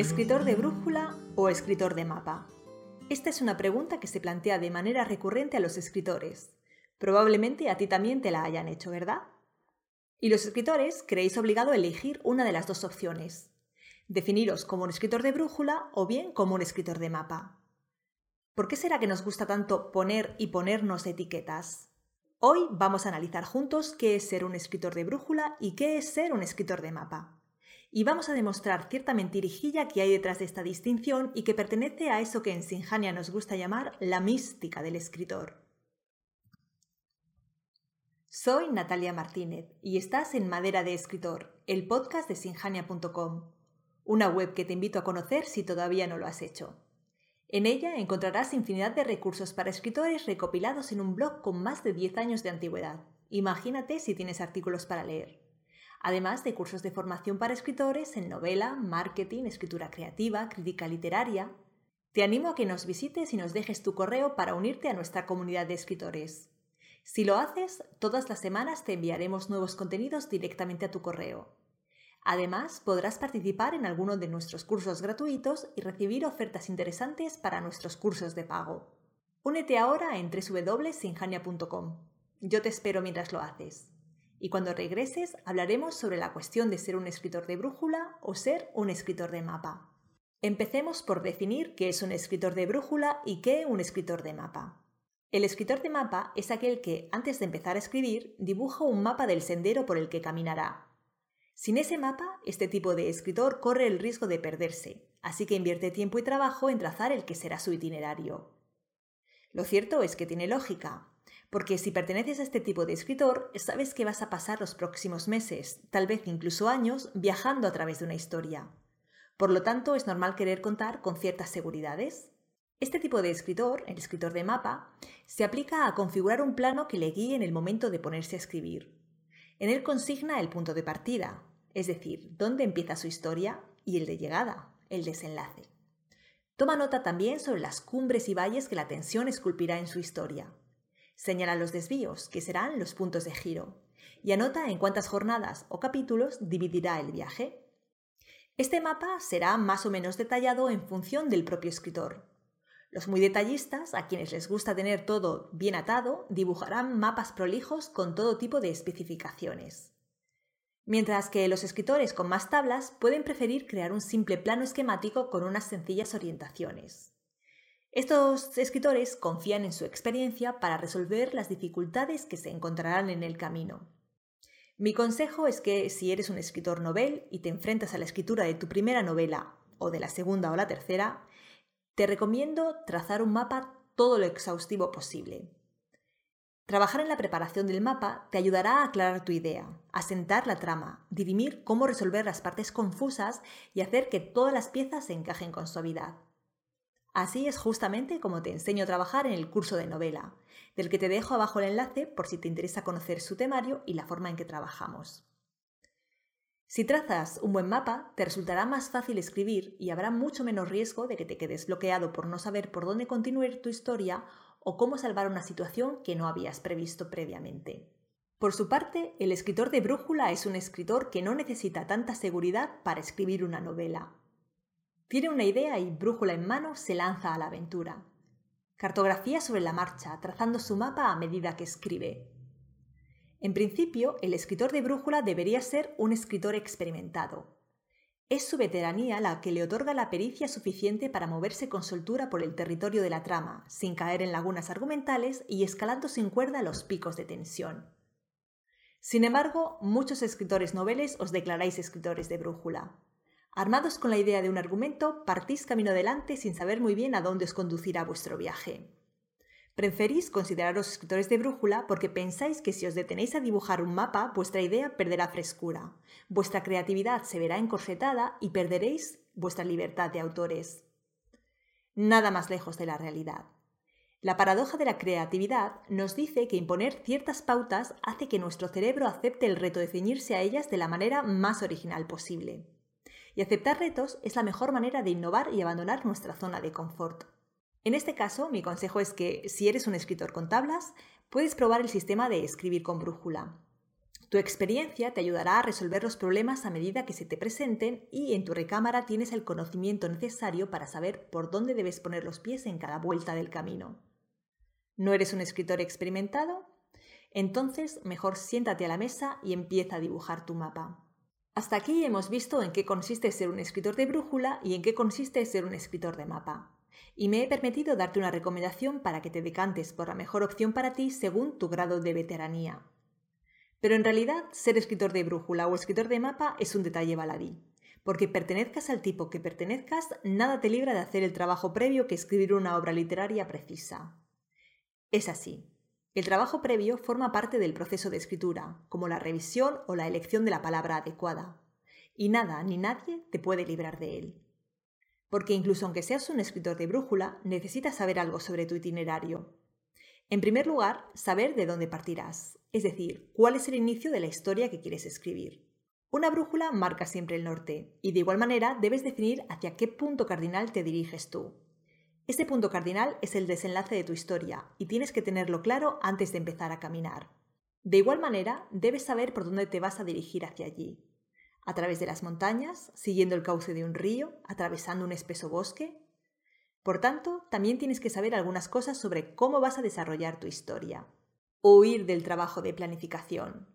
¿Escritor de brújula o escritor de mapa? Esta es una pregunta que se plantea de manera recurrente a los escritores. Probablemente a ti también te la hayan hecho, ¿verdad? Y los escritores creéis obligado a elegir una de las dos opciones. Definiros como un escritor de brújula o bien como un escritor de mapa. ¿Por qué será que nos gusta tanto poner y ponernos etiquetas? Hoy vamos a analizar juntos qué es ser un escritor de brújula y qué es ser un escritor de mapa y vamos a demostrar cierta mentirijilla que hay detrás de esta distinción y que pertenece a eso que en Sinjania nos gusta llamar la mística del escritor. Soy Natalia Martínez y estás en Madera de Escritor, el podcast de sinjania.com, una web que te invito a conocer si todavía no lo has hecho. En ella encontrarás infinidad de recursos para escritores recopilados en un blog con más de 10 años de antigüedad. Imagínate si tienes artículos para leer además de cursos de formación para escritores en novela, marketing, escritura creativa, crítica literaria. Te animo a que nos visites y nos dejes tu correo para unirte a nuestra comunidad de escritores. Si lo haces, todas las semanas te enviaremos nuevos contenidos directamente a tu correo. Además, podrás participar en alguno de nuestros cursos gratuitos y recibir ofertas interesantes para nuestros cursos de pago. Únete ahora en www.sinjania.com. Yo te espero mientras lo haces y cuando regreses hablaremos sobre la cuestión de ser un escritor de brújula o ser un escritor de mapa. Empecemos por definir qué es un escritor de brújula y qué un escritor de mapa. El escritor de mapa es aquel que, antes de empezar a escribir, dibuja un mapa del sendero por el que caminará. Sin ese mapa, este tipo de escritor corre el riesgo de perderse, así que invierte tiempo y trabajo en trazar el que será su itinerario. Lo cierto es que tiene lógica, porque si perteneces a este tipo de escritor, sabes que vas a pasar los próximos meses, tal vez incluso años, viajando a través de una historia. Por lo tanto, es normal querer contar con ciertas seguridades. Este tipo de escritor, el escritor de mapa, se aplica a configurar un plano que le guíe en el momento de ponerse a escribir. En él consigna el punto de partida, es decir, dónde empieza su historia, y el de llegada, el desenlace. Toma nota también sobre las cumbres y valles que la tensión esculpirá en su historia. Señala los desvíos, que serán los puntos de giro, y anota en cuántas jornadas o capítulos dividirá el viaje. Este mapa será más o menos detallado en función del propio escritor. Los muy detallistas, a quienes les gusta tener todo bien atado, dibujarán mapas prolijos con todo tipo de especificaciones. Mientras que los escritores con más tablas pueden preferir crear un simple plano esquemático con unas sencillas orientaciones. Estos escritores confían en su experiencia para resolver las dificultades que se encontrarán en el camino. Mi consejo es que si eres un escritor novel y te enfrentas a la escritura de tu primera novela o de la segunda o la tercera, te recomiendo trazar un mapa todo lo exhaustivo posible. Trabajar en la preparación del mapa te ayudará a aclarar tu idea, a sentar la trama, dirimir cómo resolver las partes confusas y hacer que todas las piezas se encajen con suavidad. Así es justamente como te enseño a trabajar en el curso de novela, del que te dejo abajo el enlace por si te interesa conocer su temario y la forma en que trabajamos. Si trazas un buen mapa, te resultará más fácil escribir y habrá mucho menos riesgo de que te quedes bloqueado por no saber por dónde continuar tu historia o cómo salvar una situación que no habías previsto previamente. Por su parte, el escritor de brújula es un escritor que no necesita tanta seguridad para escribir una novela. Tiene una idea y, brújula en mano, se lanza a la aventura. Cartografía sobre la marcha, trazando su mapa a medida que escribe. En principio, el escritor de brújula debería ser un escritor experimentado. Es su veteranía la que le otorga la pericia suficiente para moverse con soltura por el territorio de la trama, sin caer en lagunas argumentales y escalando sin cuerda los picos de tensión. Sin embargo, muchos escritores noveles os declaráis escritores de brújula. Armados con la idea de un argumento, partís camino adelante sin saber muy bien a dónde os conducirá vuestro viaje. Preferís consideraros escritores de brújula porque pensáis que si os detenéis a dibujar un mapa, vuestra idea perderá frescura, vuestra creatividad se verá encorsetada y perderéis vuestra libertad de autores. Nada más lejos de la realidad. La paradoja de la creatividad nos dice que imponer ciertas pautas hace que nuestro cerebro acepte el reto de ceñirse a ellas de la manera más original posible. Y aceptar retos es la mejor manera de innovar y abandonar nuestra zona de confort. En este caso, mi consejo es que si eres un escritor con tablas, puedes probar el sistema de escribir con brújula. Tu experiencia te ayudará a resolver los problemas a medida que se te presenten y en tu recámara tienes el conocimiento necesario para saber por dónde debes poner los pies en cada vuelta del camino. ¿No eres un escritor experimentado? Entonces mejor siéntate a la mesa y empieza a dibujar tu mapa. Hasta aquí hemos visto en qué consiste ser un escritor de brújula y en qué consiste ser un escritor de mapa. Y me he permitido darte una recomendación para que te decantes por la mejor opción para ti según tu grado de veteranía. Pero en realidad, ser escritor de brújula o escritor de mapa es un detalle baladí. Porque pertenezcas al tipo que pertenezcas, nada te libra de hacer el trabajo previo que escribir una obra literaria precisa. Es así. El trabajo previo forma parte del proceso de escritura, como la revisión o la elección de la palabra adecuada. Y nada ni nadie te puede librar de él. Porque incluso aunque seas un escritor de brújula, necesitas saber algo sobre tu itinerario, en primer lugar, saber de dónde partirás, es decir, cuál es el inicio de la historia que quieres escribir. Una brújula marca siempre el norte, y de igual manera debes definir hacia qué punto cardinal te diriges tú. Este punto cardinal es el desenlace de tu historia, y tienes que tenerlo claro antes de empezar a caminar. De igual manera, debes saber por dónde te vas a dirigir hacia allí. A través de las montañas, siguiendo el cauce de un río, atravesando un espeso bosque, por tanto, también tienes que saber algunas cosas sobre cómo vas a desarrollar tu historia. Huir del trabajo de planificación.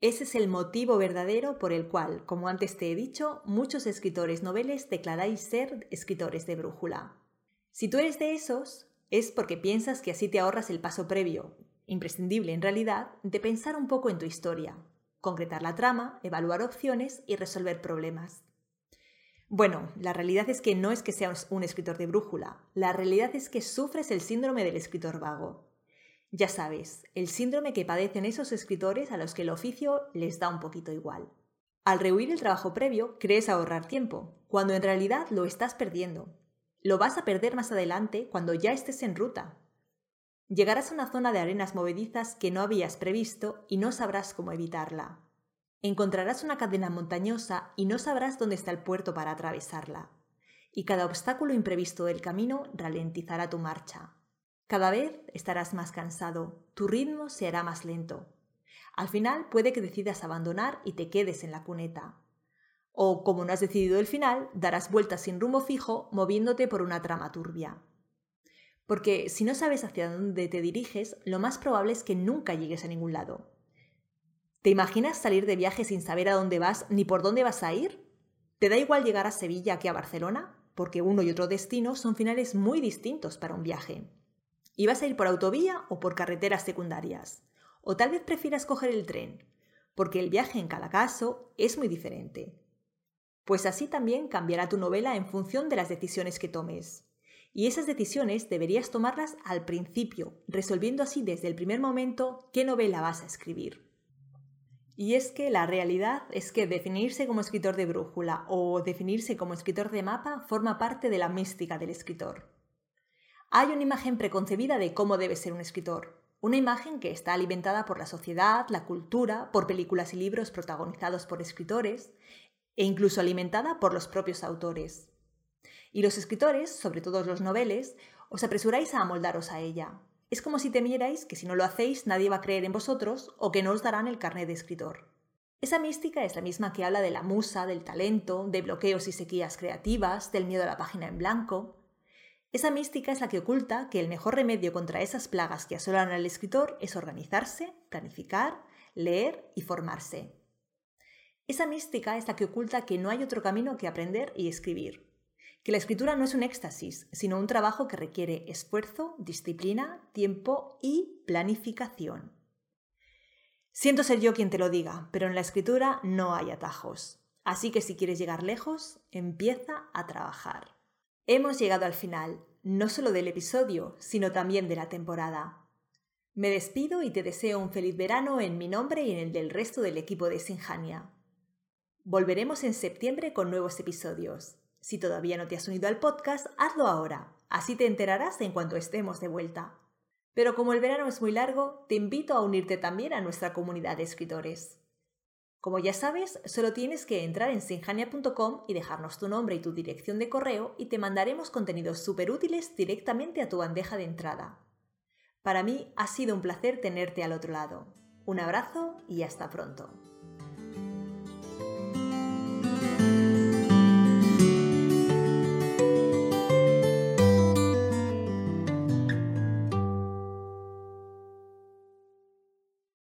Ese es el motivo verdadero por el cual, como antes te he dicho, muchos escritores noveles declaráis ser escritores de brújula. Si tú eres de esos, es porque piensas que así te ahorras el paso previo, imprescindible en realidad, de pensar un poco en tu historia, concretar la trama, evaluar opciones y resolver problemas. Bueno, la realidad es que no es que seas un escritor de brújula, la realidad es que sufres el síndrome del escritor vago. Ya sabes, el síndrome que padecen esos escritores a los que el oficio les da un poquito igual. Al rehuir el trabajo previo, crees ahorrar tiempo, cuando en realidad lo estás perdiendo. Lo vas a perder más adelante cuando ya estés en ruta. Llegarás a una zona de arenas movedizas que no habías previsto y no sabrás cómo evitarla. Encontrarás una cadena montañosa y no sabrás dónde está el puerto para atravesarla. Y cada obstáculo imprevisto del camino ralentizará tu marcha. Cada vez estarás más cansado, tu ritmo se hará más lento. Al final puede que decidas abandonar y te quedes en la cuneta. O, como no has decidido el final, darás vueltas sin rumbo fijo moviéndote por una trama turbia. Porque si no sabes hacia dónde te diriges, lo más probable es que nunca llegues a ningún lado. ¿Te imaginas salir de viaje sin saber a dónde vas ni por dónde vas a ir? ¿Te da igual llegar a Sevilla que a Barcelona? Porque uno y otro destino son finales muy distintos para un viaje. ¿Y vas a ir por autovía o por carreteras secundarias? O tal vez prefieras coger el tren, porque el viaje en cada caso es muy diferente. Pues así también cambiará tu novela en función de las decisiones que tomes. Y esas decisiones deberías tomarlas al principio, resolviendo así desde el primer momento qué novela vas a escribir. Y es que la realidad es que definirse como escritor de brújula o definirse como escritor de mapa forma parte de la mística del escritor. Hay una imagen preconcebida de cómo debe ser un escritor, una imagen que está alimentada por la sociedad, la cultura, por películas y libros protagonizados por escritores e incluso alimentada por los propios autores. Y los escritores, sobre todo los noveles, os apresuráis a amoldaros a ella, es como si temierais que si no lo hacéis nadie va a creer en vosotros o que no os darán el carnet de escritor. Esa mística es la misma que habla de la musa, del talento, de bloqueos y sequías creativas, del miedo a la página en blanco. Esa mística es la que oculta que el mejor remedio contra esas plagas que asolan al escritor es organizarse, planificar, leer y formarse. Esa mística es la que oculta que no hay otro camino que aprender y escribir, que la escritura no es un éxtasis, sino un trabajo que requiere esfuerzo, disciplina, tiempo y planificación. Siento ser yo quien te lo diga, pero en la escritura no hay atajos. Así que si quieres llegar lejos, empieza a trabajar. Hemos llegado al final, no solo del episodio, sino también de la temporada. Me despido y te deseo un feliz verano en mi nombre y en el del resto del equipo de Sinjania. Volveremos en septiembre con nuevos episodios. Si todavía no te has unido al podcast, hazlo ahora, así te enterarás en cuanto estemos de vuelta. Pero como el verano es muy largo, te invito a unirte también a nuestra comunidad de escritores. Como ya sabes, solo tienes que entrar en sinjania.com y dejarnos tu nombre y tu dirección de correo y te mandaremos contenidos súper útiles directamente a tu bandeja de entrada. Para mí ha sido un placer tenerte al otro lado. Un abrazo y hasta pronto.